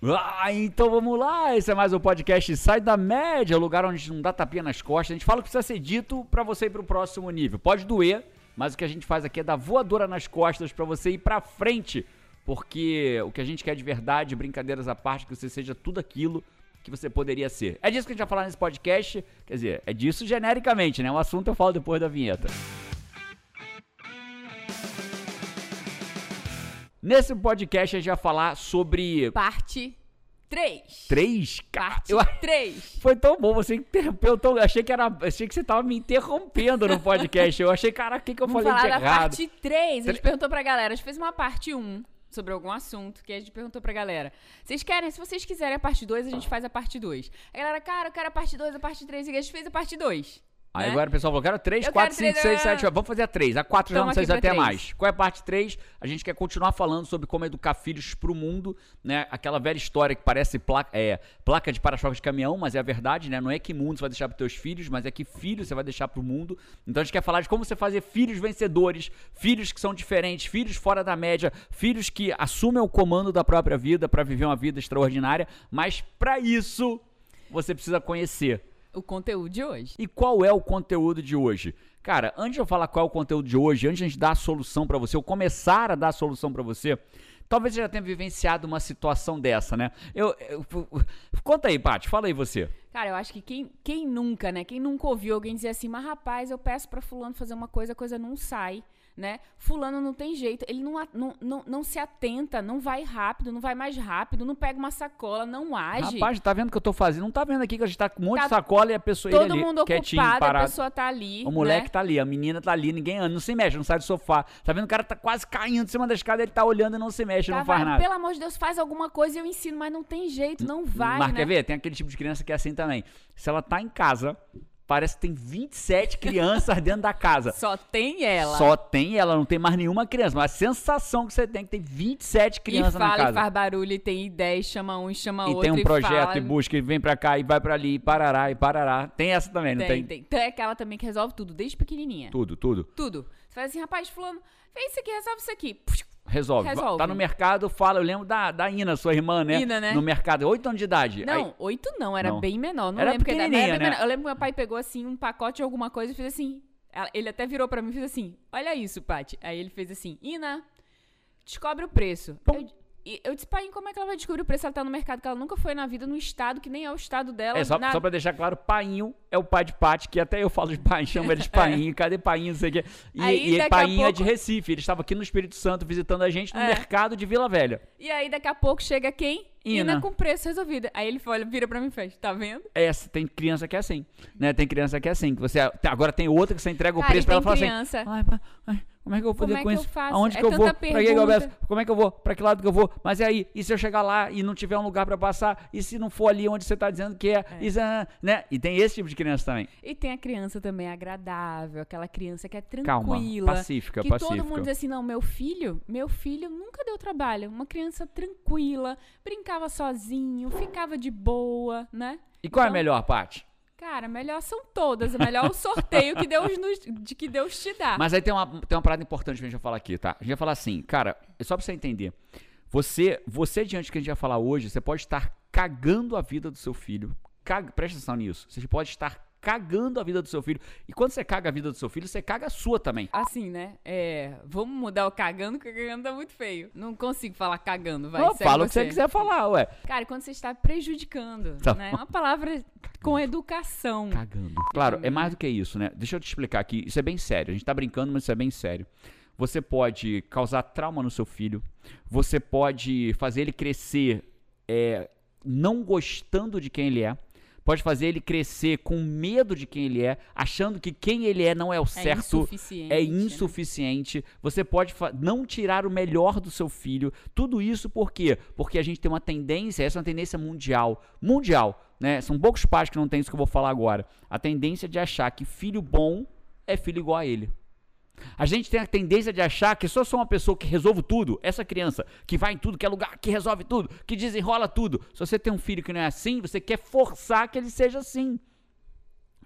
Ah, então vamos lá. Esse é mais um podcast Sai da Média, lugar onde a gente não dá tapinha nas costas. A gente fala o que precisa ser dito para você ir pro próximo nível. Pode doer, mas o que a gente faz aqui é dar voadora nas costas para você ir pra frente. Porque o que a gente quer de verdade, brincadeiras à parte, que você seja tudo aquilo que você poderia ser. É disso que a gente vai falar nesse podcast. Quer dizer, é disso genericamente, né? O assunto eu falo depois da vinheta. Nesse podcast a gente vai falar sobre. Parte 3. Três? Cara, Parte eu- 3. Foi tão bom, você interrompeu tão. Achei que era. Achei que você tava me interrompendo no podcast. Eu achei, caraca, o que, que eu Vamos falei falar de da errado? parte 3. A gente perguntou pra galera. A gente fez uma parte 1 sobre algum assunto que a gente perguntou pra galera. Vocês querem? Se vocês quiserem a parte 2, a gente faz a parte 2. A galera, cara, eu quero a parte 2, a parte 3. E a gente fez a parte 2. Aí né? agora o pessoal falou: quero 3, Eu 4, quero 5, três, 6, ah. 7. Vamos fazer a 3. A 4 já não sei três. mais. Qual é a parte 3? A gente quer continuar falando sobre como educar filhos pro mundo, né? Aquela velha história que parece placa, é, placa de para-choque de caminhão, mas é a verdade, né? Não é que mundo você vai deixar pros teus filhos, mas é que filhos você vai deixar pro mundo. Então a gente quer falar de como você fazer filhos vencedores, filhos que são diferentes, filhos fora da média, filhos que assumem o comando da própria vida pra viver uma vida extraordinária, mas pra isso você precisa conhecer O conteúdo de hoje. e qual é o conteúdo de hoje? Cara, antes de eu falar qual é o conteúdo de hoje, antes de a gente dar a solução pra você, ou começar a dar a solução pra você, talvez você já tenha vivenciado uma situação dessa, né? Eu, eu- conta aí, Paty, fala aí você. Cara, eu acho que quem, quem nunca, né? Quem nunca ouviu alguém dizer assim, mas rapaz, eu peço pra fulano fazer uma coisa, a coisa não sai, né? Fulano não tem jeito, ele não, a- não, não, não se atenta, não vai rápido, não vai mais rápido, não pega uma sacola, não age. Rapaz, tá vendo o que eu tô fazendo? Não tá vendo aqui que a gente tá com um monte de Tá sacola e a pessoa Todo ali, mundo quietinho, ocupado, a parado. pessoa tá ali. O moleque né? tá ali, a menina tá ali, ninguém anda, não se mexe, não sai do sofá. Tá vendo? O cara tá quase caindo de cima da escada, ele tá olhando e não se mexe, Tá, não faz vai, nada. Pelo amor de Deus, faz alguma coisa e eu ensino, mas não tem jeito, não vai, Mas né? quer ver? Tem aquele tipo de criança que é assim também. Se ela tá em casa, parece que tem 27 crianças dentro da casa. Só tem ela. Só tem ela, não tem mais nenhuma criança. Mas a sensação que você tem é que tem 27 e crianças na fala, e casa. faz barulho, e tem ideia, e chama um, e chama E outro. tem um projeto fala. e busca e vem pra cá e vai pra ali, e parará e parará. Tem essa também, não tem? Tem, tem. Então é aquela também que resolve tudo, desde pequenininha. Tudo, tudo. Tudo. Você faz assim, rapaz, fulano, fez isso aqui, resolve isso aqui. Puxa, Resolve. Resolve. Tá no mercado, fala. Eu lembro da, da Ina, sua irmã, né? Ina, né? No mercado, 8 anos de idade. Não, Aí- oito não, era Não. bem menor. Não Era lembro que pequenininha, bem né? Eu lembro que meu pai pegou assim um pacote de alguma coisa e fez assim. Ele até virou pra mim e fez assim: Olha isso, Paty. Aí ele fez assim: Ina, descobre o preço. Eu, e eu disse, pai, como é que ela vai descobrir o preço? Ela tá no mercado que ela nunca foi na vida, no estado que nem é o estado dela. É, só, na- só pra deixar claro, Painho é o pai de Pati, que até eu falo de pai, chamo ele de Painho, cadê Painho, não sei o quê. E, Aí, e Painho é pouco- de Recife, ele estava aqui no Espírito Santo visitando a gente no É. mercado de Vila Velha. E aí, daqui a pouco, chega quem? Ina. com preço resolvido. Aí ele olha, vira pra mim e fez: Tá vendo? Essa, tem criança que é assim, né? Tem criança que é assim, que você, agora tem outra que você entrega o Cara, preço pra ela e fala criança. assim, ai, ai, como é que eu vou Como poder é com que eu isso? faço? Aonde É que eu vou? Pra que eu peço? Como é que eu vou? Pra que lado que eu vou? Mas e aí? E se eu chegar lá e não tiver um lugar pra passar? E se não for ali onde você tá dizendo que é? E se- né? E tem esse tipo de criança também. E tem a criança também agradável, aquela criança que é Calma, tranquila. pacífica, que pacífica. todo mundo diz assim, não, meu filho, meu filho nunca deu trabalho. Uma criança tranquila, brincava sozinho, ficava de boa, né? E qual é a Então, melhor parte? Cara, melhor são todas. É melhor o sorteio que Deus nos, de que Deus te dá. Mas aí tem uma, tem uma parada importante que a gente vai falar aqui, tá? A gente vai falar assim, cara, só pra você entender. Você, você diante do que a gente vai falar hoje, você pode estar cagando a vida do seu filho. Caga, presta atenção nisso. Você pode estar cagando a vida do seu filho. E quando você caga a vida do seu filho, você caga a sua também. Assim, né? É, vamos mudar o cagando, porque cagando tá muito feio. Não consigo falar cagando, vai. Não, segue fala o que você quiser falar, ué. Cara, quando você está prejudicando, Tá né? Uma palavra com educação. Cagando. Claro, é mais do que isso, né? Deixa eu te explicar aqui. Isso é bem sério. A gente tá brincando, mas isso é bem sério. Você pode causar trauma no seu filho. Você pode fazer ele crescer é, não gostando de quem ele é. Pode fazer ele crescer com medo de quem ele é, achando que quem ele é não é o certo. insuficiente, É né? insuficiente. Você pode não tirar o melhor do seu filho. Tudo isso por quê? Porque a gente tem uma tendência, essa é uma tendência mundial. Mundial, né? São poucos pais que não têm isso que eu vou falar agora. A tendência de achar que filho bom é filho igual a ele. A gente tem a tendência de achar que só sou uma pessoa que resolve tudo, essa criança que vai em tudo, que é lugar, que resolve tudo, que desenrola tudo. Se você tem um filho que não é assim, você quer forçar que ele seja assim.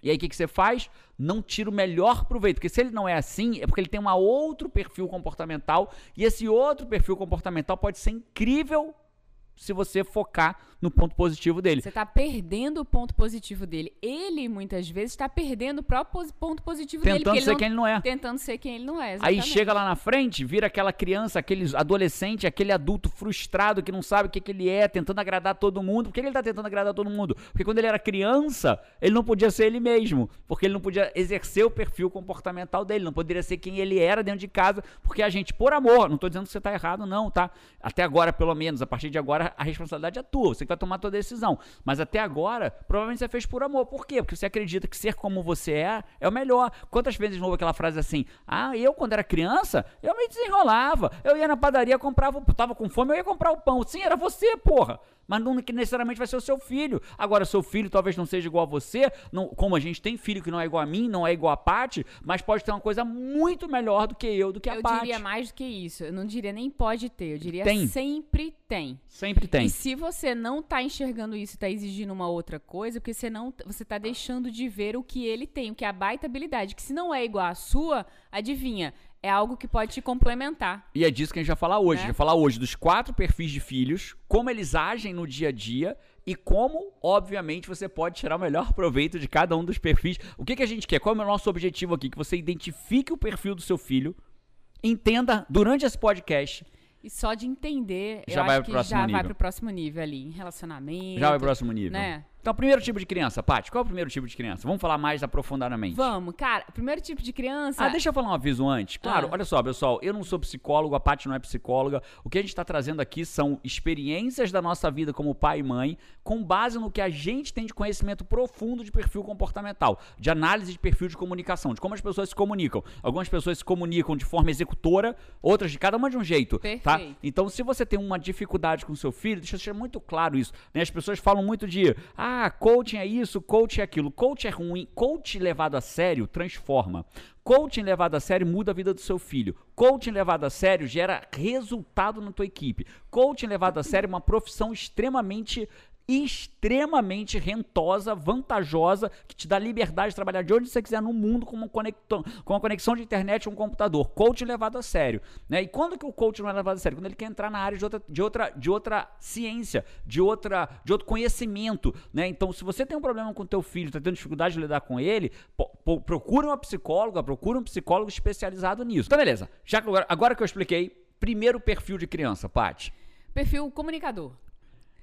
E aí o que, que você faz? Não tira o melhor proveito. Porque se ele não é assim, é porque ele tem um outro perfil comportamental. E esse outro perfil comportamental pode ser incrível se você focar no ponto positivo dele. Você está perdendo o ponto positivo dele. Ele, muitas vezes, está perdendo o próprio ponto positivo Tentando dele. ser ele quem ele não é. Tentando ser quem ele não é. Aí exatamente. chega lá na frente, vira aquela criança, aquele adolescente, aquele adulto frustrado que não sabe o que, que ele é, tentando agradar todo mundo. Por que ele está tentando agradar todo mundo? Porque quando ele era criança, ele não podia ser ele mesmo. Porque ele não podia exercer o perfil comportamental dele, não poderia ser quem ele era dentro de casa. Porque a gente, por amor, não estou dizendo que você está errado, não, tá? Até agora, pelo menos, a partir de agora, a responsabilidade é tua. Você que vai tomar a tua decisão. Mas até agora, provavelmente você fez por amor. Por quê? Porque você acredita que ser como você é é o melhor. Quantas vezes de novo aquela frase assim: Ah, eu quando era criança, eu me desenrolava. Eu ia na padaria, comprava, tava com fome, eu ia comprar o pão. Sim, era você, porra. Mas não que necessariamente vai ser o seu filho. Agora, seu filho talvez não seja igual a você, não, como a gente tem filho que não é igual a mim, não é igual a Paty, mas pode ter uma coisa muito melhor do que eu, do que a Eu Paty. diria mais do que isso. Eu não diria nem pode ter. Eu diria Tem. sempre tem. Sempre tem. E se você não tá enxergando isso e tá exigindo uma outra coisa, porque você não você tá deixando de ver o que ele tem, o que é a baita habilidade, que se não é igual à sua, adivinha, é algo que pode te complementar. E é disso que a gente vai falar hoje. Né? A gente vai falar hoje dos quatro perfis de filhos, como eles agem no dia a dia e como, obviamente, você pode tirar o melhor proveito de cada um dos perfis. O que, que a gente quer? Qual é o nosso objetivo aqui? Que você identifique o perfil do seu filho, entenda durante esse podcast, E só de entender, Já eu vai acho pro que já nível. vai pro próximo nível ali, em relacionamento. já vai pro próximo nível. Né? Então, primeiro tipo de criança, Paty, qual é o primeiro tipo de criança? Vamos falar mais aprofundadamente. Vamos, cara, primeiro tipo de criança. Ah, deixa eu falar um aviso antes. Claro, Ah. olha só, pessoal, eu não sou psicólogo, a Paty não é psicóloga. O que a gente está trazendo aqui são experiências da nossa vida como pai e mãe, com base no que a gente tem de conhecimento profundo de perfil comportamental, de análise de perfil de comunicação, de como as pessoas se comunicam. Algumas pessoas se comunicam de forma executora, outras de cada uma de um jeito, tá? Perfeito. Então, se você tem uma dificuldade com seu filho, deixa eu deixar muito claro isso. né? As pessoas falam muito de, ah, coaching é isso, coaching é aquilo. Coach é ruim. Coach levado a sério transforma. Coaching levado a sério muda a vida do seu filho. Coaching levado a sério gera resultado na tua equipe. Coaching levado a sério é uma profissão extremamente extremamente rentosa, vantajosa, que te dá liberdade de trabalhar de onde você quiser no mundo com uma conexão, com uma conexão de internet um computador. Coaching levado a sério, né? E quando que o coaching não é levado a sério? Quando ele quer entrar na área de outra, de outra, de outra ciência, de outra, de outro conhecimento, né? Então, se você tem um problema com teu filho, está tendo dificuldade de lidar com ele, procura uma psicóloga, procura um psicólogo especializado nisso. Então, beleza. Já que agora, agora que eu expliquei, primeiro perfil de criança, Paty. Perfil comunicador.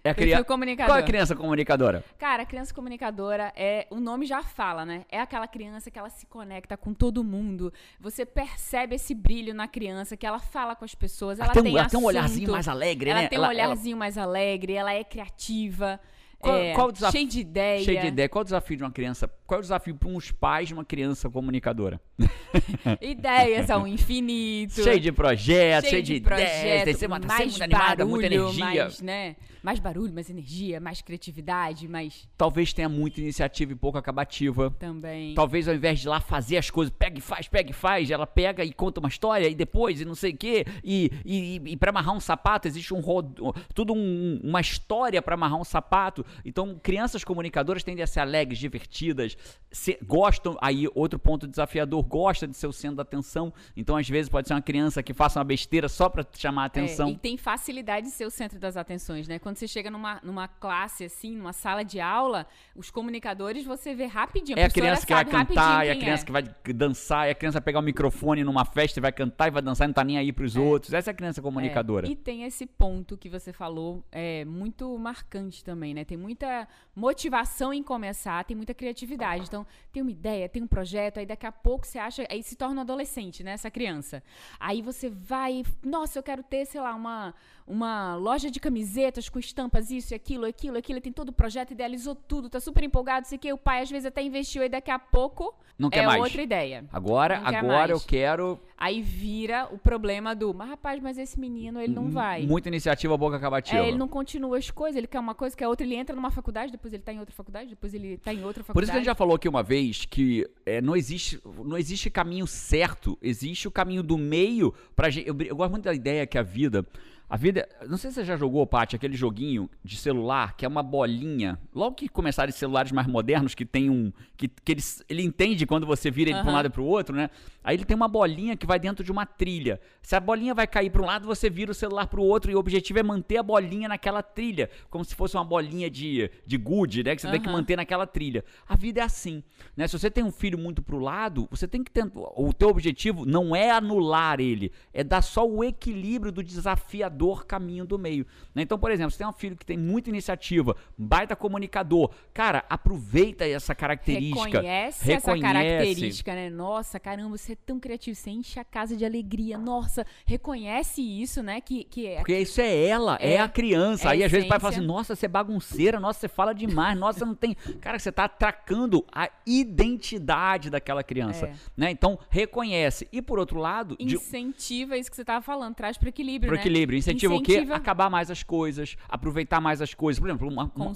É a comunicador. Qual é a criança comunicadora? Cara, a criança comunicadora é. O nome já fala, né? É aquela criança que ela se conecta com todo mundo. Você percebe esse brilho na criança, que ela fala com as pessoas. Ela, tem um- tem, ela tem um olharzinho mais alegre, ela né? Tem Ela- um olharzinho mais alegre, ela é criativa. Qual- é, qual desafio- cheio de ideia. Cheio de ideia. Qual o desafio de uma criança? Qual é o desafio para uns pais de uma criança comunicadora? Ideias ao infinito. cheio de projetos, cheio, de, ideias, projeto, tem que ser uma, mais muito animada, muita barulho, energia. Mais, né? mais barulho, mais energia, mais criatividade, mais Talvez tenha muita iniciativa e pouca acabativa. também. Talvez ao invés de lá fazer as coisas, pega e faz, pega e faz, ela pega e conta uma história e depois e não sei o quê. E, e, e para amarrar um sapato existe um rodo, tudo um- uma história para amarrar um sapato. Então, crianças comunicadoras tendem a ser alegres, divertidas, se- gostam. Aí, outro ponto desafiador, gosta de ser o centro da atenção. Então, às vezes, pode ser uma criança que faça uma besteira só para chamar a É, atenção. e tem facilidade de ser o centro das atenções, né? Quando você chega numa, numa classe, assim, numa sala de aula, os comunicadores você vê rapidinho. É a criança que vai cantar, é a quem criança que vai dançar, é a criança vai pegar o microfone numa festa e vai cantar e vai dançar e não tá nem aí pros outros. Essa é a criança comunicadora. É, e tem esse ponto que você falou, é muito marcante também, né? Tem muita motivação em começar, tem muita criatividade. Então, tem uma ideia, tem um projeto, aí daqui a pouco você acha, aí se torna um adolescente, né? Essa criança. Aí você vai, nossa, eu quero ter, sei lá, uma, uma loja de camisetas com estampas, isso e aquilo, aquilo, aquilo. Ele tem todo o projeto, idealizou tudo, tá super empolgado, sei que o pai às vezes até investiu, aí daqui a pouco Não quer é mais. outra ideia. Agora, agora eu quero Aí vira o problema do, mas rapaz, mas esse menino, ele não vai. muita iniciativa boca acabativa. É, ele não continua as coisas, ele quer uma coisa, quer outra, ele entra numa faculdade, depois ele tá em outra faculdade, depois ele tá em outra faculdade. Por isso que a gente já falou aqui uma vez que é, não, existe, não existe caminho certo, existe o caminho do meio pra gente. Eu, eu gosto muito da ideia que a vida. A vida. Não sei se você já jogou, Paty, aquele joguinho de celular que é uma bolinha. Logo que começarem celulares mais modernos que tem um. que, que ele, ele entende quando você vira ele uhum. para um lado e para o outro, né? Aí ele tem uma bolinha que vai dentro de uma trilha. Se a bolinha vai cair para um lado, você vira o celular para o outro e o objetivo é manter a bolinha naquela trilha, como se fosse uma bolinha de, de good, né? Que você uhum. tem que manter naquela trilha. A vida é assim, né? Se você tem um filho muito para o lado, você tem que ter. O teu objetivo não é anular ele, é dar só o equilíbrio do desafiador caminho do meio. Né? Então, por exemplo, você tem um filho que tem muita iniciativa, baita comunicador, cara, aproveita essa característica. Reconhece, reconhece. essa característica, né? Nossa, caramba, você é tão criativo, você enche a casa de alegria. Nossa, reconhece isso, né? Que, que é, Porque isso é ela, é, é a criança. É Aí às vezes o pai fala assim: nossa, você é bagunceira, nossa, você fala demais, nossa, você não tem. Cara, você está atracando a identidade daquela criança. É. Né? Então, reconhece. E por outro lado. Incentiva de... isso que você estava falando, traz para equilíbrio. Para né? equilíbrio. Incentiva, incentiva o quê? Acabar mais as coisas, aproveitar mais as coisas. Por exemplo, uma, uma,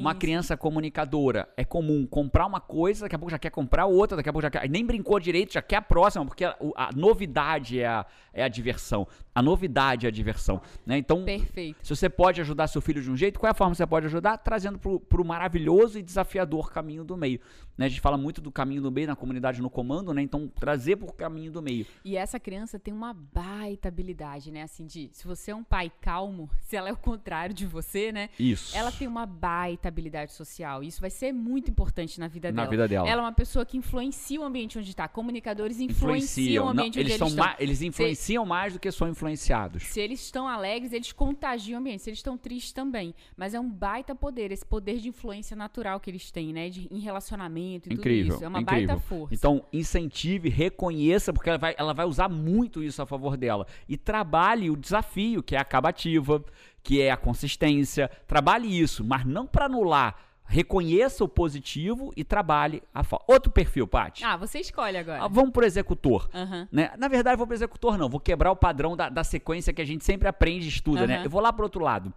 uma, criança comunicadora. É comum comprar uma coisa, daqui a pouco já quer comprar outra, daqui a pouco já quer. Nem brincou direito, já quer a próxima, porque a, a novidade é a, é a diversão. A novidade é a diversão. Né? Então, Perfeito. se você pode ajudar seu filho de um jeito, qual é a forma que você pode ajudar? Trazendo para o maravilhoso e desafiador caminho do meio. Né? A gente fala muito do caminho do meio na comunidade no comando, né? Então, trazer para o caminho do meio. E essa criança tem uma baita habilidade, né? Assim, de se você é um pai calmo, se ela é o contrário de você, né? Isso. Ela tem uma baita habilidade social. Isso vai ser muito importante na vida na dela. vida dela. Ela é uma pessoa que influencia o ambiente onde está. Comunicadores influenciam, influenciam. o ambiente Não, onde eles, eles estão. eles influenciam se, mais do que são influenciados. Se eles estão alegres, eles contagiam o ambiente. Se eles estão tristes também. Mas é um baita poder, esse poder de influência natural que eles têm, né? De, em relacionamento e incrível, tudo isso. É uma incrível. baita força. Então, incentive, reconheça, porque ela vai, ela vai usar muito isso a favor dela. E trabalhe o desafio, que é a acabativa, que é a consistência. Trabalhe isso, mas não para anular. Reconheça o positivo e trabalhe a falta. Outro perfil, Paty. Ah, você escolhe agora. Ah, vamos pro executor. Uhum. Né? Na verdade, vou pro executor, não. Vou quebrar o padrão da, da sequência que a gente sempre aprende e estuda, uhum. né? Eu vou lá pro outro lado.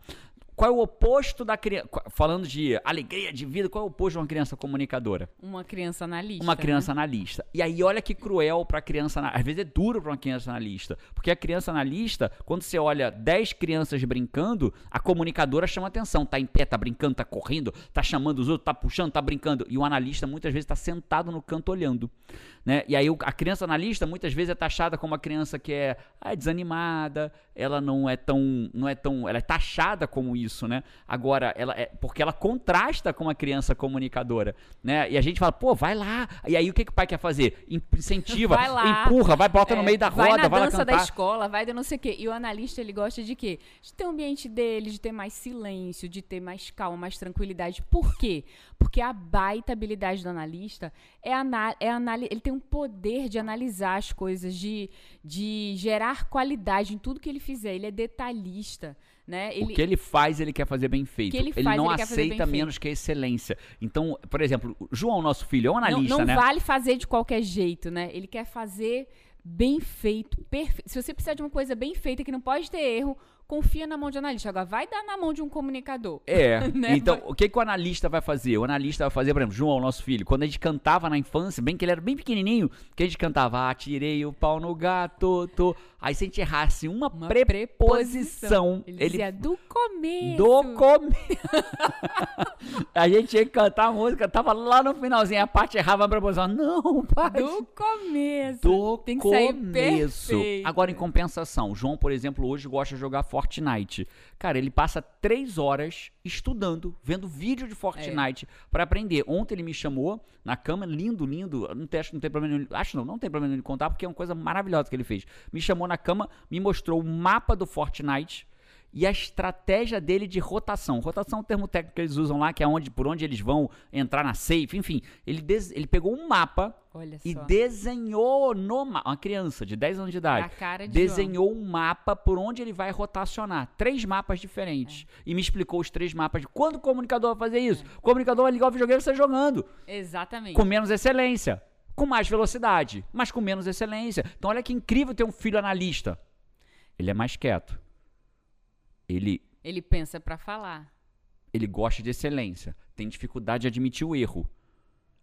Qual é o oposto da criança? Falando de alegria de vida, qual é o oposto de uma criança comunicadora? Uma criança analista. Uma criança né? analista. E aí, olha que cruel para a criança. Às vezes é duro para uma criança analista. Porque a criança analista, quando você olha 10 crianças brincando, a comunicadora chama atenção. Tá em pé, tá brincando, tá correndo, tá chamando os outros, tá puxando, tá brincando. E o analista muitas vezes está sentado no canto olhando. Né? E aí a criança analista muitas vezes é taxada como uma criança que é, ah, é desanimada, ela não é tão, não é tão, ela é taxada como isso, né? Agora ela é porque ela contrasta com uma criança comunicadora, né? E a gente fala, pô, vai lá. E aí o que, que o pai quer fazer? Incentiva, vai lá, empurra, vai bota é, no meio da roda, vai na vai dança lá da escola, vai de não sei o quê. E o analista ele gosta de quê? De ter o um ambiente dele, de ter mais silêncio, de ter mais calma, mais tranquilidade. Por quê? Porque a baita habilidade do analista é, anal é ele tem um poder de analisar as coisas, de, de gerar qualidade em tudo que ele fizer. Ele é detalhista. Né? Ele, o que ele faz, ele quer fazer bem feito. ele, faz, não ele aceita menos feito. que a excelência. Então, por exemplo, João, nosso filho, é um analista, não, não né? vale fazer de qualquer jeito, né? Ele quer fazer bem feito, perfeito. Se você precisar de uma coisa bem feita que não pode ter erro, confia na mão de analista. Agora, vai dar na mão de um comunicador. É. né? Então, o que, que o analista vai fazer? O analista vai fazer, por exemplo, João, nosso filho, quando a gente cantava na infância, bem que ele era bem pequenininho, que a gente cantava, ah, tirei o pau no gato, tô. Aí se a gente errasse uma, uma preposição, preposição. Ele, ele dizia do começo. Do começo. a gente tinha que cantar a música, tava lá no finalzinho, a parte errava a preposição. Não, pai. Do começo. Do Tem que começo. Agora, em compensação, João, por exemplo, hoje gosta de jogar Fortnite. Cara, ele passa três horas estudando, vendo vídeo de Fortnite é. para aprender. Ontem ele me chamou na cama, lindo, lindo. Não tem, acho não tem problema nenhum. Acho não, não tem problema nenhum de contar, porque é uma coisa maravilhosa que ele fez. Me chamou na cama, me mostrou o mapa do Fortnite e a estratégia dele de rotação. Rotação é um termo técnico que eles usam lá, que é onde, por onde eles vão entrar na safe, enfim. Ele, des, ele pegou um mapa e desenhou no mapa. Uma criança de 10 anos de idade. De desenhou João. um mapa por onde ele vai rotacionar. Três mapas diferentes. É. E me explicou os três mapas de quando o comunicador vai fazer isso. É. O comunicador vai ligar o videogame e você jogando. Exatamente. Com menos excelência. Com mais velocidade, mas com menos excelência. Então, olha que incrível ter um filho analista. Ele é mais quieto ele ele pensa para falar. Ele gosta de excelência, tem dificuldade de admitir o erro.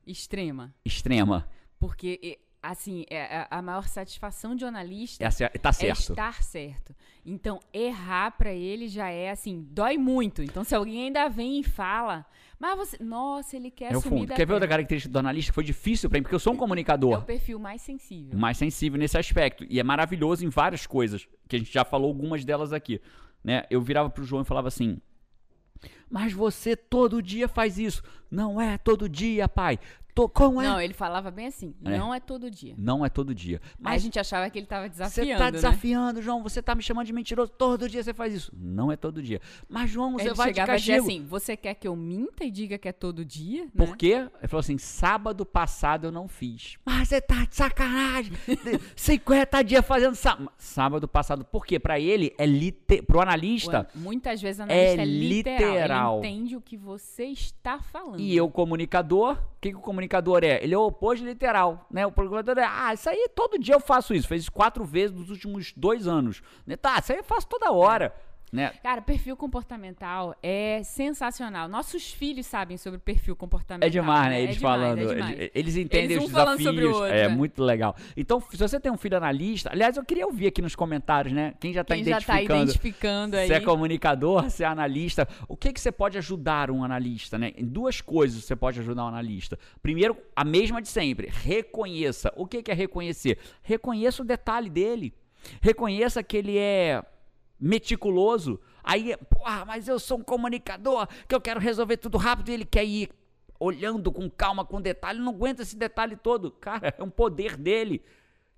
Extrema. Extrema. Porque assim, é, a maior satisfação de um analista é, tá certo. é estar certo. Então, errar para ele já é assim, dói muito. Então, se alguém ainda vem e fala, mas você, nossa, ele quer é o fundo. Quer ver outra característica do analista que foi difícil pra mim, porque eu sou um É o comunicador. perfil mais sensível. mais sensível nesse aspecto. E é maravilhoso em várias coisas, que a gente já falou algumas delas aqui. Né? Eu virava pro João e falava assim: Mas você todo dia faz isso. Não é todo dia, pai. Como é? Não, ele falava bem assim, É. não é todo dia. Não é todo dia. Aí a Mas gente achava que ele tava você desafiando, tá né? desafiando, João. Você tá me chamando de mentiroso. Todo dia você faz isso. Não é todo dia. Mas, João, você Ele vai de chegava dizer castigo. assim, você quer que eu minta e diga que é todo dia? né? Por quê? Ele falou assim: sábado passado eu não fiz. Mas você tá de sacanagem. 50 dias fazendo sábado. Sábado passado. Por quê? Pra ele é lite... Pro O analista. an- Muitas vezes o analista é, É literal. literal. Ele entende o que você está falando. E eu, comunicador, que, que o comunicador é? Ele é o oposto literal, né? O comunicador é, ah, isso aí todo dia eu faço isso. Fez quatro vezes nos últimos dois anos. Né? Tá, isso aí eu faço toda hora. Né? Cara, perfil comportamental é sensacional. Nossos filhos sabem sobre perfil comportamental. É demais, né? É Eles demais, falando. é eles, entendem Eles os um falando desafios. sobre o outro, é é. muito legal. Então, se você tem um filho analista, aliás, eu queria ouvir aqui nos comentários, né? Quem já tá Quem já tá identificando. identificando aí. Se é comunicador, se é analista, o que que você pode ajudar um analista, né? Em duas coisas você pode ajudar um analista. Primeiro, a mesma de sempre, reconheça. O que que é reconhecer? Reconheça o detalhe dele. Reconheça que ele é meticuloso. Aí, porra, mas eu sou um comunicador, que eu quero resolver tudo rápido e ele quer ir olhando com calma, com detalhe, não aguenta esse detalhe todo. Cara, é um poder dele.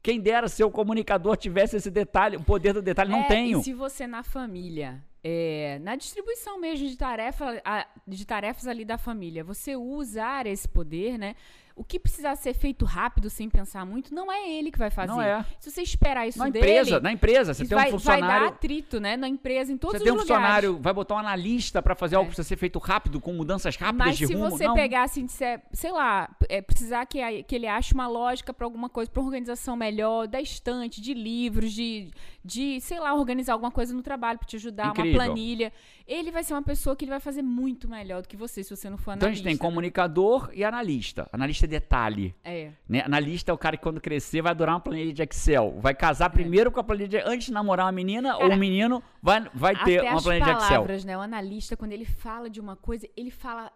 Quem dera se o comunicador tivesse esse detalhe, o poder do detalhe, não É, tenho. E se você na família, é, na distribuição mesmo de, tarefa, de tarefas ali da família, você usar esse poder, né? O que precisar ser feito rápido, sem pensar muito, não é ele que vai fazer. Não é. Se você esperar isso Na dele, empresa, na empresa, você tem vai, um vai funcionário. dar atrito, né? Na empresa, em todos Você os tem um lugares. funcionário, vai botar um analista pra fazer algo É. que precisa ser feito rápido, com mudanças rápidas Mas de se rumo. você não. pegar assim, disser, sei lá, é, precisar que, que ele ache uma lógica pra alguma coisa, pra organização melhor, da estante, de livros, de, de, sei lá, organizar alguma coisa no trabalho pra te ajudar, Incrível. uma planilha. Ele vai ser uma pessoa que ele vai fazer muito melhor do que você, se você não for Então a analista. gente tem né? comunicador e analista. Analista é detalhe. É. Né? Analista é o cara que quando crescer vai adorar uma planilha de Excel. Vai casar É. primeiro com a planilha de... Antes de namorar uma menina, ou Cara, um menino vai, vai ter uma planilha de Excel. palavras, né? O analista, quando ele fala de uma coisa, ele fala.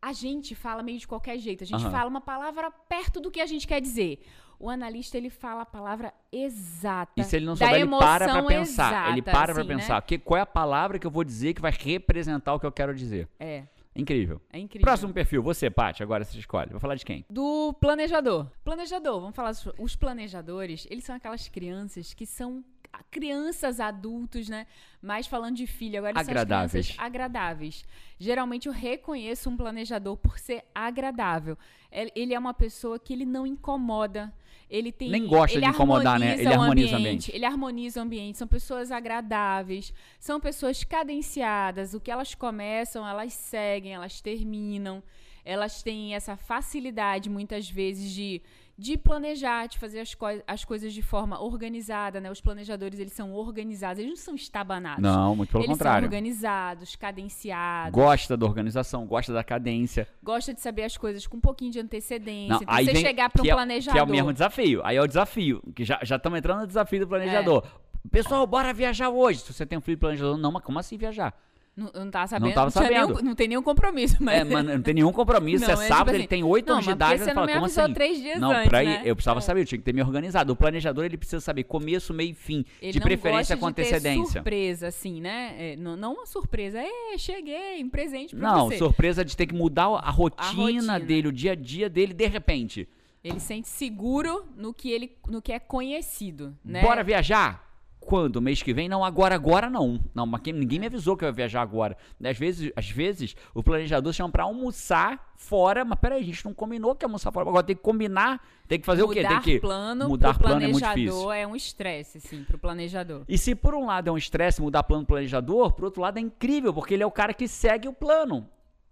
A gente fala meio de qualquer jeito. A gente Aham. fala uma palavra perto do que a gente quer dizer. O analista, ele fala a palavra exata. E se ele não souber, ele para pra pensar. ele exata, para pra assim, né? pensar. Que, qual é a palavra que eu vou dizer que vai representar o que eu quero dizer. É, Incrível. é incrível. Próximo perfil, você, Paty, agora você escolhe. Vou falar de quem? Do planejador. Planejador, vamos falar. Os planejadores, eles são aquelas crianças que são crianças adultos, né? Mas falando de filho, agora eles são as Agradáveis. crianças agradáveis. Geralmente eu reconheço um planejador por ser agradável. Ele é uma pessoa que ele não incomoda. Ele tem Nem gosta de incomodar, né? Ele harmoniza o ambiente, ambiente. Ele harmoniza o ambiente. São pessoas agradáveis, são pessoas cadenciadas. O que elas começam, elas seguem, elas terminam. Elas têm essa facilidade, muitas vezes, de, de planejar, de fazer as, coi- as coisas de forma organizada, né? Os planejadores, eles são organizados, eles não são estabanados. Não, muito pelo eles contrário. são organizados, cadenciados. Gosta da organização, gosta da cadência. Gosta de saber as coisas com um pouquinho de antecedência. Não, então, aí você vem- chegar para um é- planejador. Que é o mesmo desafio. Aí é o desafio. Que já estamos entrando no desafio do planejador. É. Pessoal, bora viajar hoje. Se você tem um filho planejador, não, mas como assim viajar? Não, não tava sabendo. tava tinha sabendo. nenhum- não tem nenhum compromisso, mas. É, mano, não tem nenhum compromisso. Não, é é tipo sábado, assim, ele tem 8 não, anos de idade. você não falar, me avisou assim? três dias não, antes, pra né? eu precisava É. saber, eu tinha que ter me organizado. O planejador, ele precisa saber começo, meio e fim. Ele de não preferência com de ter antecedência. surpresa, assim, né? É, não, não uma surpresa. É, cheguei, um presente pra Não, você. surpresa de ter que mudar a rotina, rotina. dele, o dia a dia dele, de repente. Ele sente seguro no que ele no que é conhecido, né? Bora viajar? Quando? Mês que vem? Não, agora, agora não. Não, mas ninguém me avisou que eu ia viajar agora. Às vezes, às vezes o planejador chama pra almoçar fora, mas peraí, a gente não combinou que ia almoçar fora. Agora tem que combinar, tem que fazer o quê? Mudar Tem que plano mudar pro plano é muito planejador difícil. é um estresse, assim, pro planejador. E se por um lado é um estresse mudar plano do planejador, por outro lado é incrível, porque ele é o cara que segue o plano.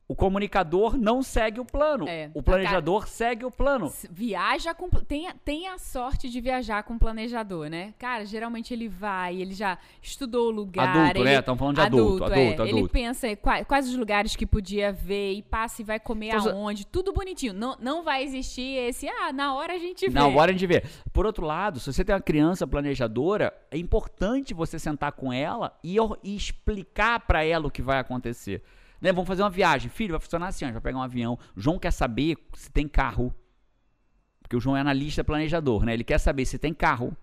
O comunicador não segue o plano. É. O planejador segue o plano. Viaja com. Tem, a- tem a sorte de viajar com um planejador, né? Cara, geralmente ele vai, ele já estudou o lugar. Adulto, ele, né? Estamos falando de adulto, é. adulto, Ele adulto. pensa qua- quais, os lugares que podia ver e passa e vai comer Então, aonde. Tudo bonitinho. Não, não vai existir esse, ah, na hora a gente vê. Na hora de ver. Por outro lado, se você tem uma criança planejadora, é importante você sentar com ela e, e explicar pra ela o que vai acontecer. Né? Vamos fazer uma viagem. Filho, vai funcionar assim, a gente vai pegar um avião. O João quer saber se tem carro. Porque o João é analista planejador, né? Ele quer saber se tem carro,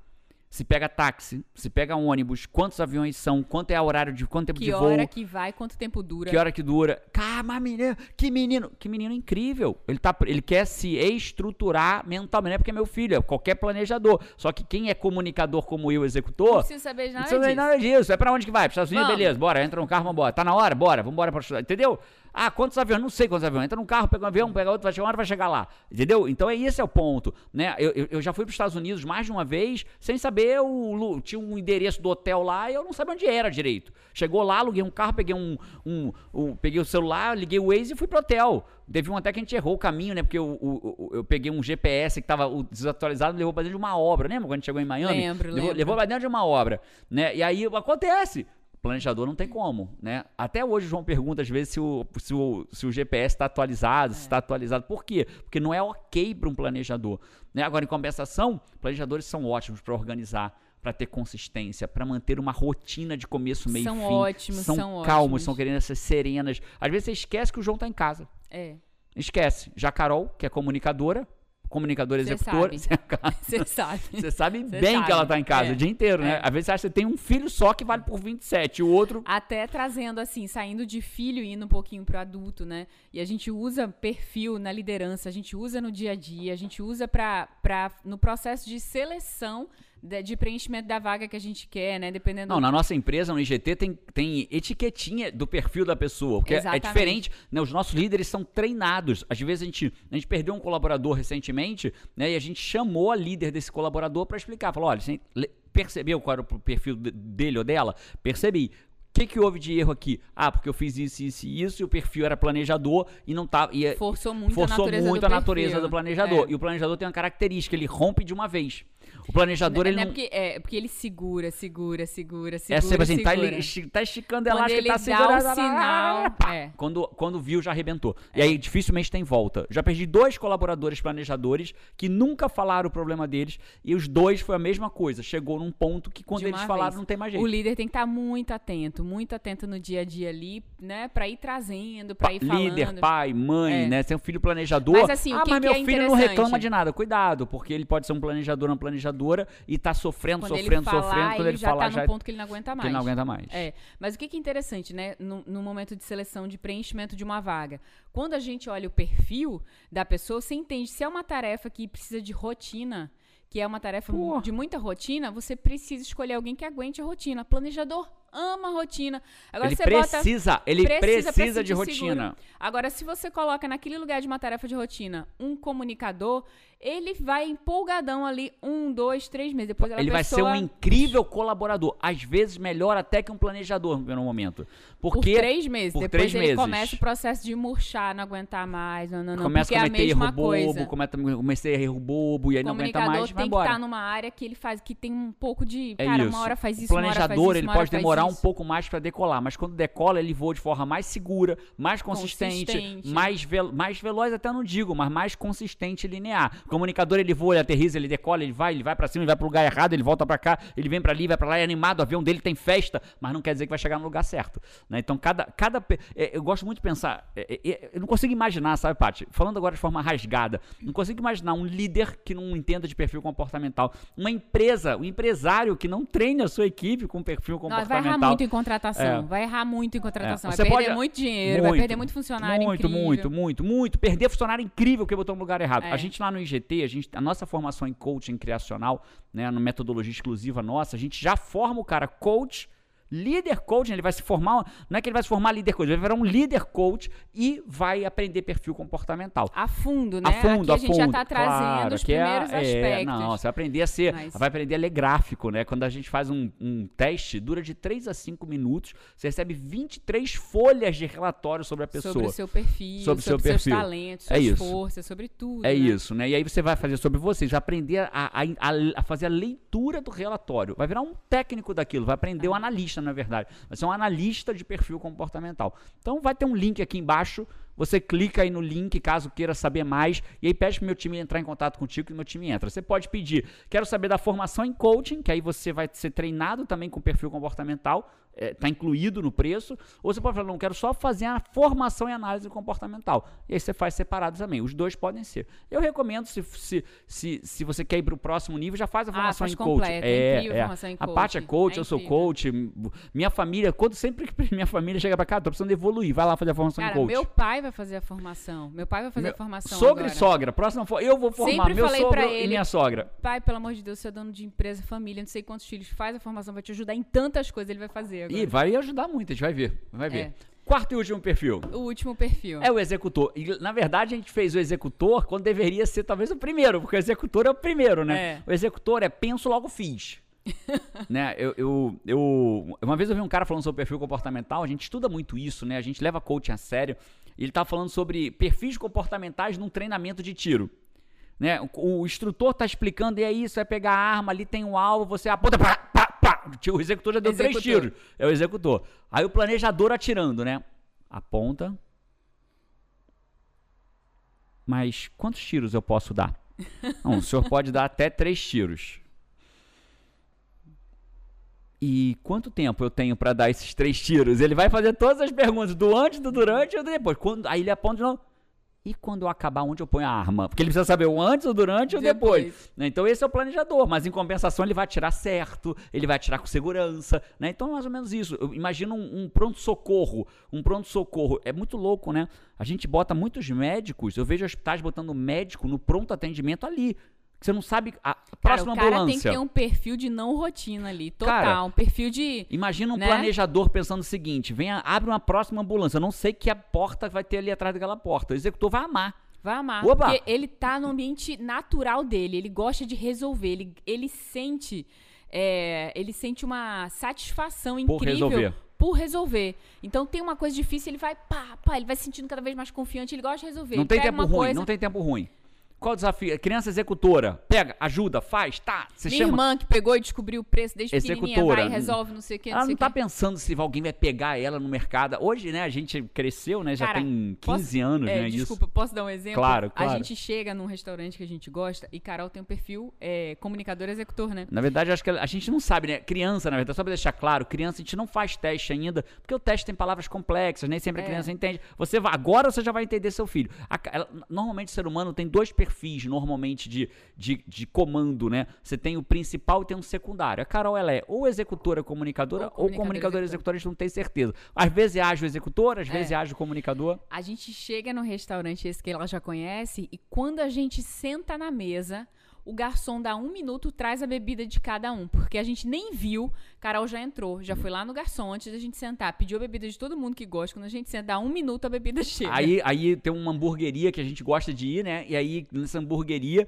se pega táxi, se pega ônibus, quantos aviões são, quanto é o horário de quanto tempo Que de voo. hora que vai, quanto tempo dura. Que hora que dura? Cara, mas menino, que menino, que menino incrível. Ele, tá, ele quer se estruturar mentalmente, não é porque é meu filho, é qualquer planejador. Só que quem é comunicador como eu, Não executor, precisa saber de não nada precisa nem disso. nada disso. É pra onde que vai? Para Estados Unidos? Beleza, bora, entra no carro, vambora. Tá na hora? Bora, vambora pra estudar. Entendeu? Ah, quantos aviões? Não sei quantos aviões. Entra num carro, pega um avião, pega outro, vai chegar uma hora, vai chegar lá. Entendeu? Então é esse é o ponto, né? Eu, eu, eu já fui pros Estados Unidos mais de uma vez, sem saber o... Tinha um endereço do hotel lá e eu não sabia onde era direito. Chegou lá, aluguei um carro, peguei um... um, um- peguei o celular, liguei o Waze e fui pro hotel. Teve um até que a gente errou o caminho, né? Porque eu, o- eu peguei um GPS que tava o- desatualizado e levou pra dentro de uma obra. Lembra quando a gente chegou em Miami? Lembro, levou, lembro. levou pra dentro de uma obra, né? E aí acontece. Planejador não tem como, né? Até hoje o João pergunta às vezes se o, se o, se o GPS está atualizado, se está atualizado. Por quê? Porque não é ok para um planejador. Né? Agora, em compensação, planejadores são ótimos para organizar, para ter consistência, para manter uma rotina de começo, meio São e fim. ótimos, são, são calmos, ótimos. são querendo ser serenas. Às vezes você esquece que o João está em casa. É. Esquece. Já Carol, que é comunicadora, comunicadora Você executora, Você sabe. você sabe Você bem sabe, que ela tá em casa é. o dia inteiro, né? É. Às vezes você acha que você tem um filho só que vale por 27, e o outro. Até trazendo assim, saindo de filho e indo um pouquinho pro adulto, né? E a gente usa perfil na liderança, a gente usa no dia a dia, a gente usa pra, pra, no processo de seleção de, de preenchimento da vaga que a gente quer, né? Dependendo Não, na nossa empresa, no IGT, tem, tem etiquetinha do perfil da pessoa. Porque é- é Exatamente. diferente, né? Os nossos líderes são treinados. Às vezes a gente, a gente perdeu um colaborador recentemente, né? E a gente chamou a líder desse colaborador para explicar. Falou: olha, você percebeu qual era o perfil de- dele ou dela? Percebi. O que, que houve de erro aqui? Ah, porque eu fiz isso, isso e isso, e o perfil era planejador e não tava. E, forçou muito a forçou natureza muito do a natureza do planejador. É. E o planejador tem uma característica, ele rompe de uma vez. O planejador, Não ele é não. porque, é porque ele segura, segura, segura, segura. É sempre assim, tá, segura. ele esti- tá esticando Quando elástico, ele tá segurando. o sinal, pá, é. Quando, quando viu, já arrebentou. E aí, dificilmente tem volta. Já perdi dois colaboradores planejadores que nunca falaram o problema deles e os dois foi a mesma coisa. Chegou num ponto que quando eles falaram vez. não tem mais jeito. O líder tem que estar muito atento, muito atento no dia a dia ali, né? Pra ir trazendo, pra Pa- ir falando. Líder, pai, mãe, É. né? Ser um filho planejador. Mas, assim, o ah, mas meu é filho não reclama de nada. Cuidado, porque ele pode ser um planejador, uma e tá sofrendo, Quando sofrendo, falar, sofrendo. Quando ele, ele já falar, tá já no ponto que ele não aguenta que mais. ele não aguenta mais. É, mas o que que é interessante, né, no, no momento de seleção de preenchimento de uma vaga? Quando a gente olha o perfil da pessoa, você entende se é uma tarefa que precisa de rotina, que é uma tarefa Pô. de muita rotina, você precisa escolher alguém que aguente a rotina. Planejador ama a rotina. Agora ele você bota precisa, ele precisa precisa, de rotina. Agora, se você coloca naquele lugar de uma tarefa de rotina um comunicador, ele vai empolgadão ali um, dois, três meses. Depois Ele vai ser um pessoa- incrível colaborador. Às vezes melhor até que um planejador no primeiro momento. Por Porque três meses. por Depois três ele meses. começa o processo de murchar, não aguentar mais. Não, não, não. começa a é a cometer mesma erro bobo, cometa, comecei a erro bobo e aí o não aguenta comunicador mais, vai tem que estar numa área que ele faz, que tem um pouco de. É cara, isso. uma hora faz o isso, uma hora faz planejador isso, ele pode faz demorar um isso. pouco mais para decolar, mas quando decola ele voa de forma mais segura, mais consistente, Consistente. mais vel mais veloz até não digo, mas mais consistente e linear. O comunicador ele voa, ele aterriza, ele decola, ele vai, ele vai para cima, ele vai pro lugar errado, ele volta para cá, ele vem para ali, vai para lá, é animado, o avião dele tem festa, mas não quer dizer que vai chegar no lugar certo, né? Então cada cada é, eu gosto muito de pensar, é, é, eu não consigo imaginar, sabe, Paty? Falando agora de forma rasgada, não consigo imaginar um líder que não entenda de perfil comportamental, uma empresa, um empresário que não treine a sua equipe com perfil Não, vai comportamental. Errar muito em contratação. É. Vai errar muito em contratação. É, Vai perder pode- muito dinheiro, vai perder muito funcionário muito, incrível. muito, muito, muito. Perder funcionário incrível que botou no lugar errado. É. A gente lá no IGT, a, gente, a nossa formação em coaching criacional, né, na metodologia exclusiva nossa, a gente já forma o cara coach, líder coach, ele vai se formar, não é que ele vai se formar líder coach, ele vai virar um líder coach e vai aprender perfil comportamental. A fundo, né? A fundo, Aqui a a gente já fundo, tá trazendo claro, os é- primeiros é, aspectos. Não, você vai aprender a ser, Mas- vai aprender a ler gráfico, né? Quando a gente faz um, um teste, dura de 3 a 5 minutos, você recebe 23 folhas de relatório sobre a pessoa. Sobre o seu perfil, Sobre o seu seus perfil. talentos, É suas isso. forças, sobre tudo. É né? isso, né? E aí você vai fazer sobre você, vai aprender a, a- a- fazer a leitura do relatório. Vai virar um técnico daquilo, vai aprender o analista, na verdade. Vai ser um analista de perfil comportamental. Então vai ter um link aqui embaixo. Você clica aí no link caso queira saber mais. E aí pede pro meu time entrar em contato contigo que meu time entra. Você pode pedir, quero saber da formação em coaching, que aí você vai ser treinado também com perfil comportamental. Está incluído no preço, ou você pode falar, não, quero só fazer a formação em análise comportamental. E aí você faz separado também. Os dois podem ser. Eu recomendo, se, se, se, se você quer ir para o próximo nível, já faz a Ah, formação faz em coaching. é incrível a formação em A Paty é coaching, coach, é eu sou coach. Minha família, quando sempre que minha família chega para cá, tô precisando evoluir, vai lá fazer a formação em Cara, coach. meu pai vai fazer a formação. Meu pai vai fazer Meu- a formação Sogra agora. e sogra. Próxima for, eu vou formar Sempre meu sogro pra e ele- minha sogra. Pai, pelo amor de Deus, você é dono de empresa, família, não sei quantos filhos, faz a formação, vai te ajudar em tantas coisas, ele vai fazer agora. E vai ajudar muito, a gente vai ver. Vai ver. É. Quarto e último perfil. O último perfil. É o executor. E, na verdade, a gente fez o executor quando deveria ser talvez o primeiro, porque o executor é o primeiro, né? É. O executor é penso, logo fiz. né? Eu, eu, eu- uma vez eu vi um cara falando sobre perfil comportamental, a gente estuda muito isso, né? A gente leva coaching a sério. Ele tava falando sobre perfis comportamentais num treinamento de tiro. Né? O, o instrutor tá explicando, e é isso, é pegar a arma, ali tem um alvo, você aponta, pá, pá, pá. O executor já deu três Executor. tiros. É o executor. Aí o planejador atirando, né? Aponta. Mas quantos tiros eu posso dar? Não, o senhor pode dar até três tiros. E quanto tempo eu tenho pra dar esses três tiros? Ele vai fazer todas as perguntas, do antes, do durante e do depois. Quando, aí ele aponta de novo. E quando eu acabar, onde eu ponho a arma? Porque ele precisa saber o antes, o durante e o depois. Depois. né? Então esse é o planejador, mas em compensação ele vai atirar certo, ele vai atirar com segurança, né? Então é mais ou menos isso. Eu imagino um, um pronto-socorro, um pronto-socorro. É muito louco, né? A gente bota muitos médicos, eu vejo hospitais botando médico no pronto atendimento ali. Que você não sabe. A Cara, próxima o cara tem que ambulância. ter um perfil de não rotina ali, total. Cara, um perfil de... Imagina um né? planejador pensando o seguinte: venha, abre uma próxima ambulância. Eu não sei que a porta vai ter ali atrás daquela porta. O executor vai amar. Vai amar. Opa! Porque ele tá no ambiente natural dele. Ele gosta de resolver. Ele, ele sente. é, ele sente uma satisfação Por incrível resolver. por resolver. Então tem uma coisa difícil, ele vai pá, pá, ele vai se sentindo cada vez mais confiante, ele gosta de resolver. Não Ele tem tempo ruim, coisa, não tem tempo ruim. Qual o desafio? Criança executora. Pega, ajuda, faz, tá. Você Minha chama. irmã que pegou e descobriu o preço desde Executora. vai, resolve, não sei o que, não Ela não tá que. pensando se alguém vai pegar ela no mercado. Hoje, né, a gente cresceu, né? Já Cara, tem 15 posso- anos, É, né? desculpa, posso dar um exemplo? Claro, claro. A gente chega num restaurante que a gente gosta e Carol tem um perfil é, comunicador executor, né? Na verdade, acho que a gente não sabe, né? Criança, na verdade, só pra deixar claro, criança a gente não faz teste ainda, porque o teste tem palavras complexas, nem sempre a É. criança entende. Você vai, agora você já vai entender seu filho. A ela- normalmente o ser humano tem dois perfis, normalmente, de, de, de comando, né? Você tem o principal e tem um secundário. A Carol, ela é ou executora comunicadora Ou ou comunicadora executora. a gente não tem certeza. Às vezes é ágil executor, às É. vezes é ágil comunicador. A gente chega no restaurante esse que ela já conhece e quando a gente senta na mesa, o garçom dá um minuto, traz a bebida de cada um. Porque a gente nem viu, Carol já entrou, já foi lá no garçom antes da gente sentar, pediu a bebida de todo mundo que gosta. Quando a gente senta, dá um minuto, a bebida chega. Aí, aí tem uma hamburgueria que a gente gosta de ir, né? E aí, nessa hamburgueria,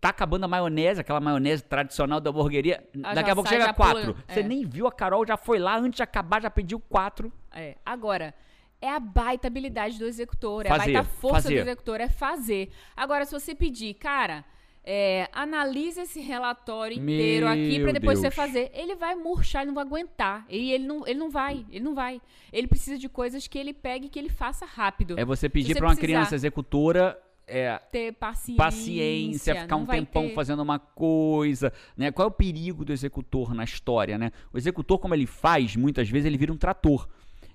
tá acabando a maionese, aquela maionese tradicional da hamburgueria. Ah, Daqui a pouco sai, chega já pula, quatro. Você é. nem viu a Carol, já foi lá, antes de acabar, já pediu quatro. É, agora, é a baita habilidade do executor, é a baita força fazer. do executor, é fazer. Agora, se você pedir, cara, é, analisa esse relatório inteiro aqui pra Meu depois você Deus. fazer, ele vai murchar, ele não vai aguentar. E ele não, ele não vai, ele não vai. Ele precisa de coisas que ele pegue e que ele faça rápido. É você pedir você pra uma criança executora. É, ter paciência. paciência, ficar um tempão ter. fazendo uma coisa, né? Qual é o perigo do executor na história, né? O executor, como ele faz, muitas vezes ele vira um trator.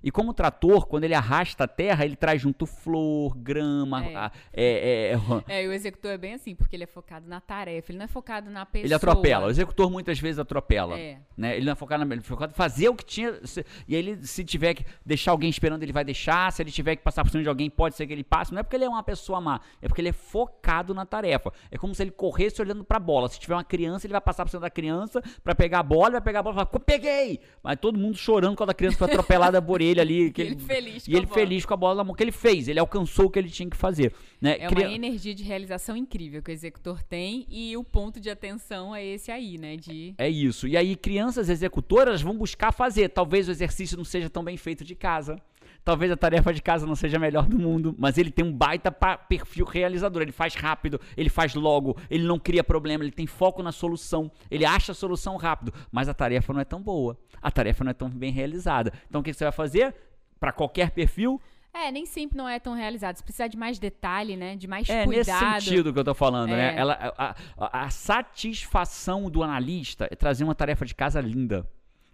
E como o trator, quando ele arrasta a terra, ele traz junto flor, grama, É. a- é- é- É, e o executor é bem assim, porque ele é focado na tarefa, ele não é focado na pessoa. ele atropela. O executor muitas vezes atropela. É. Né? Ele não é focado na ele é focado em fazer o que tinha. se- E aí ele, se tiver que deixar alguém esperando, ele vai deixar. Se ele tiver que passar por cima de alguém, pode ser que ele passe. Não é porque ele é uma pessoa má, é porque ele é focado na tarefa. É como se ele corresse olhando pra bola. Se tiver uma criança, ele vai passar por cima da criança pra pegar a bola, vai pegar a bola e falar, "Co- peguei! Mas todo mundo chorando quando a criança foi atropelada por ele ali. Que E ele feliz E com a ele bola. feliz com a bola na mão que ele fez. Ele alcançou o que ele tinha que fazer. Né? É Cria- uma energia de realização incrível que o executor tem e o ponto de atenção é esse aí, né? De É isso. E aí, crianças executoras vão buscar fazer. Talvez o exercício não seja tão bem feito de casa. Talvez a tarefa de casa não seja a melhor do mundo, mas ele tem um baita perfil realizador. Ele faz rápido, ele faz logo, ele não cria problema, ele tem foco na solução, ele acha a solução rápido, mas a tarefa não é tão boa, a tarefa não é tão bem realizada. Então o que você vai fazer? Para qualquer perfil, É, nem sempre não é tão realizado. Você precisa de mais detalhe, né? De mais É cuidado. nesse sentido que eu tô falando, né? É. Ela, a, a- a satisfação do analista é trazer uma tarefa de casa linda.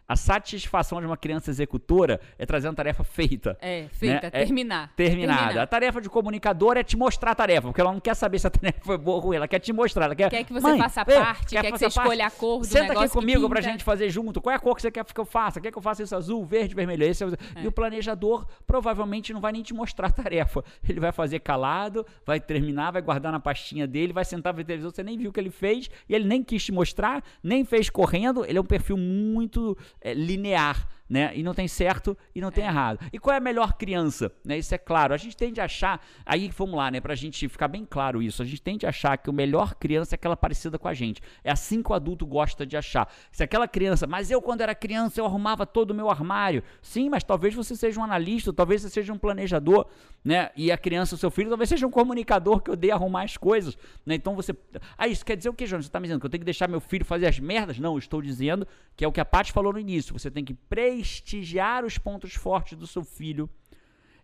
A satisfação de uma criança executora é trazer uma tarefa feita. É, feita, Né? É terminar. Terminada. A tarefa de comunicador é te mostrar a tarefa, porque ela não quer saber se a tarefa foi boa ou ruim, ela quer te mostrar. Ela quer, Quer que você "Mãe, faça parte, quer que fazer você escolha a cor do Senta aqui que comigo pra pinta." gente fazer junto. Qual é a cor que você quer que eu faça? Quer que eu faça isso azul, verde, vermelho? Esse é. É. E o planejador provavelmente não vai nem te mostrar a tarefa. Ele vai fazer calado, vai terminar, vai guardar na pastinha dele, vai sentar ver televisão, você nem viu o que ele fez, e ele nem quis te mostrar, nem fez correndo. Ele é um perfil muito é, linear. Né? E não tem certo e não tem errado. E qual é a melhor criança? Né? Isso é claro. A gente tende a achar, aí vamos lá, né? Pra gente ficar bem claro isso, a gente tende a achar que o melhor criança é aquela parecida com a gente. É assim que o adulto gosta de achar. Se aquela criança, mas eu quando era criança eu arrumava todo o meu armário. Sim, mas talvez você seja um analista, talvez você seja um planejador, né? E a criança, o seu filho, talvez seja um comunicador que odeia arrumar as coisas, né? Então você. Ah, isso quer dizer o que, Jonas? Você tá me dizendo que eu tenho que deixar meu filho fazer as merdas? Não, eu estou dizendo que é o que a Paty falou no início. Você tem que prestigiar os pontos fortes do seu filho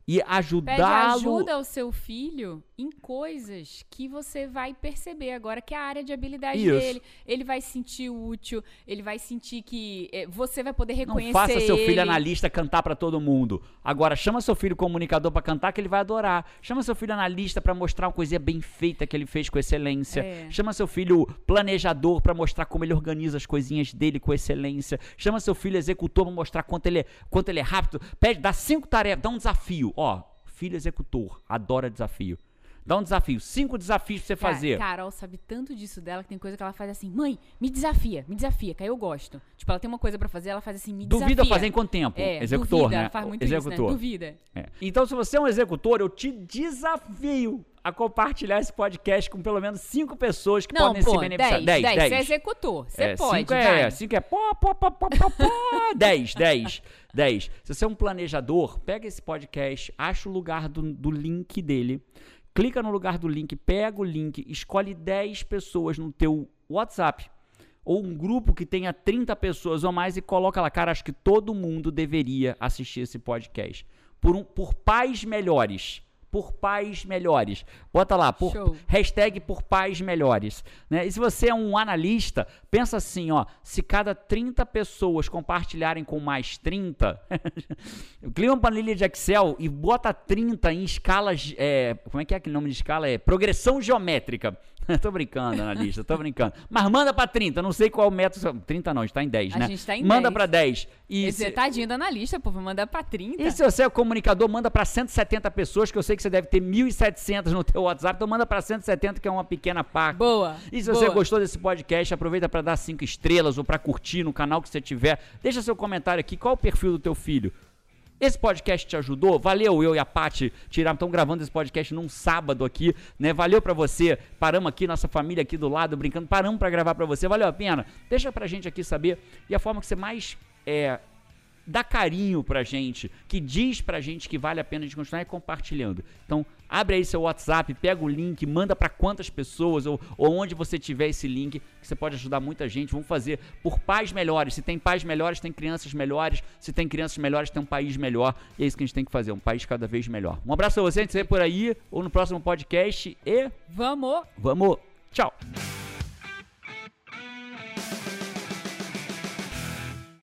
e ajudá-lo. ajuda ao seu filho em coisas que você vai perceber agora que é a área de habilidade Isso. dele. Ele vai se sentir útil, ele vai sentir que eh, você vai poder Não reconhecer faça seu filho ele. analista cantar pra todo mundo. Agora, chama seu filho comunicador pra cantar que ele vai adorar. Chama seu filho analista pra mostrar uma coisinha bem feita que ele fez com excelência. É. Chama seu filho planejador pra mostrar como ele organiza as coisinhas dele com excelência. Chama seu filho executor pra mostrar quanto ele é, quanto ele é rápido. Pede, dá cinco tarefas, dá um desafio. Ó, filho executor, adora desafio. Dá um desafio, cinco desafios pra você Ca- fazer. Carol sabe tanto disso dela que tem coisa que ela faz assim, mãe, me desafia, me desafia, que aí eu gosto. Tipo, ela tem uma coisa pra fazer, ela faz assim, me desafia. Duvida fazer em quanto tempo? É, executor, duvida, né? ela faz muito executor. isso, né? Duvida. É. Então, se você é um executor, eu te desafio a compartilhar esse podcast com pelo menos cinco pessoas que Não, podem pô, se beneficiar. 10, 10, dez. você é executor, você É, pode, cinco vai. é, cinco é pó, pó, pó, pó, pó, pó, 10, 10, 10. Se você é um planejador, pega esse podcast, acha o lugar do, do link dele, clica no lugar do link, pega o link, escolhe 10 pessoas no teu WhatsApp ou um grupo que tenha 30 pessoas ou mais e coloca lá, cara, acho que todo mundo deveria assistir esse podcast. Por, um, por pais melhores. Por pais melhores. Bota lá, por, Show. hashtag por pais melhores. Né? E se você é um analista, pensa assim, ó, se cada 30 pessoas compartilharem com mais 30, cria uma planilha de Excel e bota 30 em escalas, é, como é que é aquele nome de escala? É progressão geométrica. tô brincando, analista, tô brincando. Mas manda pra 30, não sei qual é método. 30 não, a gente tá em 10, A né? gente tá em manda 10. pra 10. E Esse se- tadinho do analista, pô, vai mandar pra 30. e se você é comunicador, manda para 170 pessoas, que eu sei que você deve ter 1.700 no teu WhatsApp, então manda para 170, que é uma pequena parte. Boa, E se você boa. gostou desse podcast, aproveita para dar cinco estrelas ou para curtir no canal que você tiver. Deixa seu comentário aqui, qual é o perfil do teu filho? Esse podcast te ajudou? Valeu, eu e a Paty tirar, estamos gravando esse podcast num sábado aqui, né? Valeu pra você. Paramos aqui, nossa família aqui do lado, brincando, paramos pra gravar pra você. Valeu a pena? Deixa pra gente aqui saber. E a forma que você mais é, dá carinho pra gente, que diz pra gente que vale a pena de continuar compartilhando. Então, abre aí seu WhatsApp, pega o link, manda pra quantas pessoas ou, ou onde você tiver esse link, que você pode ajudar muita gente. Vamos fazer por pais melhores. Se tem pais melhores, tem crianças melhores. Se tem crianças melhores, tem um país melhor. E é isso que a gente tem que fazer, um país cada vez melhor. Um abraço a você, a gente se vê por aí ou no próximo podcast e Vamos! vamos, tchau!